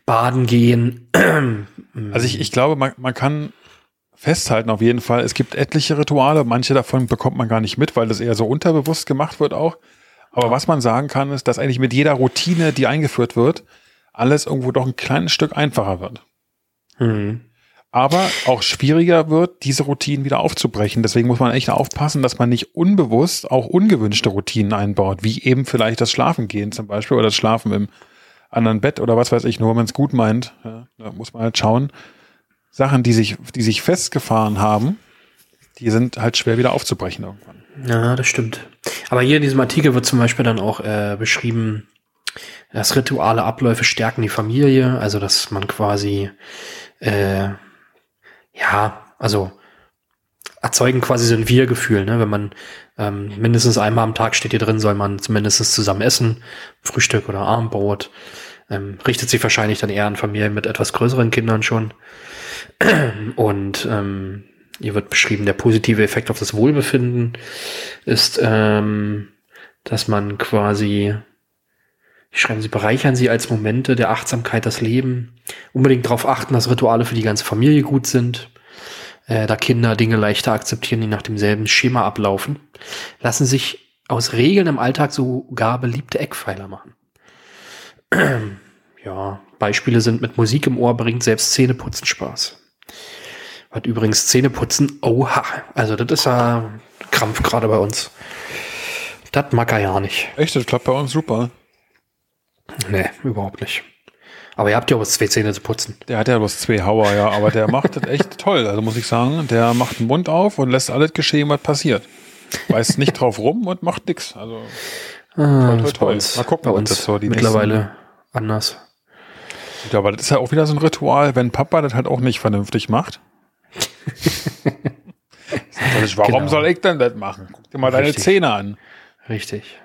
baden gehen. Also ich, ich glaube, man, man kann festhalten auf jeden Fall, es gibt etliche Rituale, manche davon bekommt man gar nicht mit, weil das eher so unterbewusst gemacht wird auch. Aber was man sagen kann, ist, dass eigentlich mit jeder Routine, die eingeführt wird, alles irgendwo doch ein kleines Stück einfacher wird. Mhm. Aber auch schwieriger wird, diese Routinen wieder aufzubrechen. Deswegen muss man echt aufpassen, dass man nicht unbewusst auch ungewünschte Routinen einbaut, wie eben vielleicht das Schlafen gehen zum Beispiel oder das Schlafen im anderen Bett oder was weiß ich, nur wenn man es gut meint. Ja, da muss man halt schauen. Sachen, die sich, die sich festgefahren haben, die sind halt schwer wieder aufzubrechen irgendwann. Ja, das stimmt. Aber hier in diesem Artikel wird zum Beispiel dann auch äh, beschrieben, dass rituale Abläufe stärken die Familie, also dass man quasi, äh, ja, also erzeugen quasi so ein Wir-Gefühl, ne? wenn man ähm, mindestens einmal am Tag steht hier drin, soll man zumindest zusammen essen, Frühstück oder Abendbrot. Ähm, richtet sich wahrscheinlich dann eher an Familien mit etwas größeren Kindern schon. Und ähm, hier wird beschrieben, der positive Effekt auf das Wohlbefinden ist, ähm, dass man quasi, schreiben Sie, bereichern Sie als Momente der Achtsamkeit das Leben. Unbedingt darauf achten, dass Rituale für die ganze Familie gut sind. Äh, da Kinder Dinge leichter akzeptieren, die nach demselben Schema ablaufen, lassen sich aus Regeln im Alltag sogar beliebte Eckpfeiler machen. ja, Beispiele sind mit Musik im Ohr bringt selbst Zähneputzen Spaß. Hat übrigens Zähneputzen, oha, also das ist ja Krampf gerade bei uns. Das mag er ja nicht. Echt, das klappt bei uns super. Nee, überhaupt nicht. Aber ihr habt ja bloß zwei Zähne zu putzen. Der hat ja bloß zwei Hauer, ja, aber der macht das echt toll. Also muss ich sagen, der macht den Mund auf und lässt alles geschehen, was passiert. Weiß nicht drauf rum und macht nix. Also ah, toll, toll, toll. Mal gucken, bei uns das so die mittlerweile nächsten... anders. Ja, aber das ist ja auch wieder so ein Ritual, wenn Papa das halt auch nicht vernünftig macht. Warum genau. soll ich denn das machen? Guck dir mal Richtig. deine Zähne an. Richtig.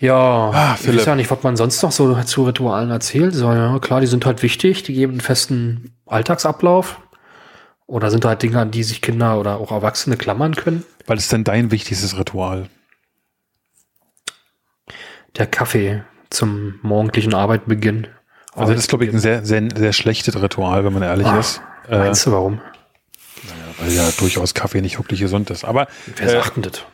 Ja, ah, ich weiß ja nicht, was man sonst noch so zu Ritualen erzählt soll. Ja, klar, die sind halt wichtig, die geben einen festen Alltagsablauf. Oder sind halt Dinge, an die sich Kinder oder auch Erwachsene klammern können. Was ist denn dein wichtigstes Ritual? Der Kaffee zum morgendlichen Arbeitbeginn. Also das ist, glaube ich, ein sehr, sehr, sehr schlechtes Ritual, wenn man ehrlich Ach, ist. Meinst äh, du warum? Naja, weil ja durchaus Kaffee nicht wirklich gesund ist. Aber wer sagt denn das?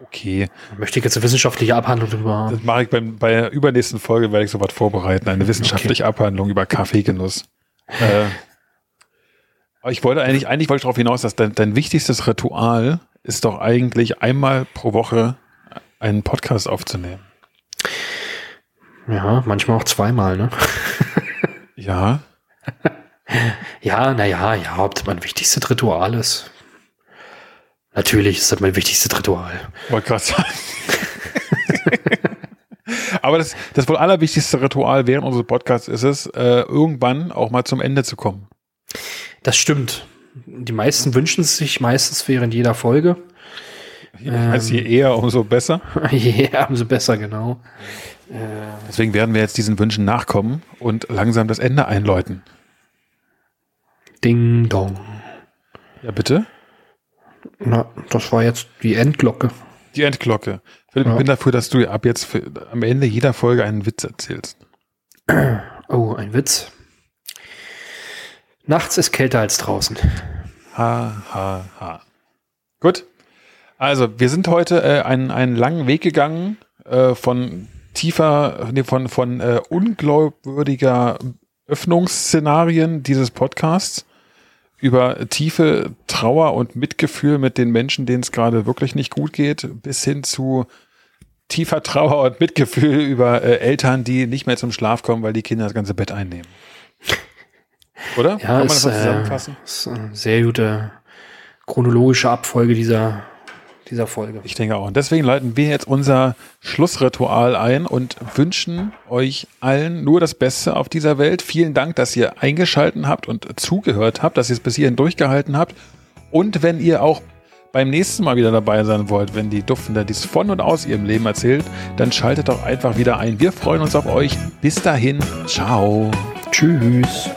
Okay. Möchte ich jetzt eine wissenschaftliche Abhandlung darüber haben? Das mache ich beim, bei der übernächsten Folge, werde ich sowas vorbereiten. Eine wissenschaftliche okay. Abhandlung über Kaffeegenuss. äh, aber ich wollte eigentlich, eigentlich wollte ich darauf hinaus, dass dein, dein wichtigstes Ritual ist doch eigentlich einmal pro Woche einen Podcast aufzunehmen. Ja, manchmal auch zweimal, ne? ja. ja, naja, ja, ob das mein wichtigstes Ritual ist. Natürlich ist das mein wichtigstes Ritual. Wollte gerade sagen. Aber das, das wohl allerwichtigste Ritual während unseres Podcasts ist es, äh, irgendwann auch mal zum Ende zu kommen. Das stimmt. Die meisten wünschen es sich meistens während jeder Folge. Also je eher, umso besser. je eher, umso besser, genau. Deswegen werden wir jetzt diesen Wünschen nachkommen und langsam das Ende einläuten. Ding dong. Ja, bitte? Na, das war jetzt die Endglocke. Die Endglocke. Philipp, ja. ich bin dafür, dass du ab jetzt für, am Ende jeder Folge einen Witz erzählst. Oh, ein Witz. Nachts ist kälter als draußen. Ha, ha, ha. Gut. Also, wir sind heute äh, einen, einen langen Weg gegangen äh, von tiefer, nee, von, von äh, unglaubwürdiger Öffnungsszenarien dieses Podcasts über tiefe Trauer und Mitgefühl mit den Menschen, denen es gerade wirklich nicht gut geht, bis hin zu tiefer Trauer und Mitgefühl über äh, Eltern, die nicht mehr zum Schlaf kommen, weil die Kinder das ganze Bett einnehmen. Oder? Ja, Kann man das mal zusammenfassen? Äh, ist eine sehr gute chronologische Abfolge dieser dieser Folge. Ich denke auch. Und deswegen leiten wir jetzt unser Schlussritual ein und wünschen euch allen nur das Beste auf dieser Welt. Vielen Dank, dass ihr eingeschalten habt und zugehört habt, dass ihr es bis hierhin durchgehalten habt. Und wenn ihr auch beim nächsten Mal wieder dabei sein wollt, wenn die Duftende dies von und aus ihrem Leben erzählt, dann schaltet doch einfach wieder ein. Wir freuen uns auf euch. Bis dahin. Ciao. Tschüss.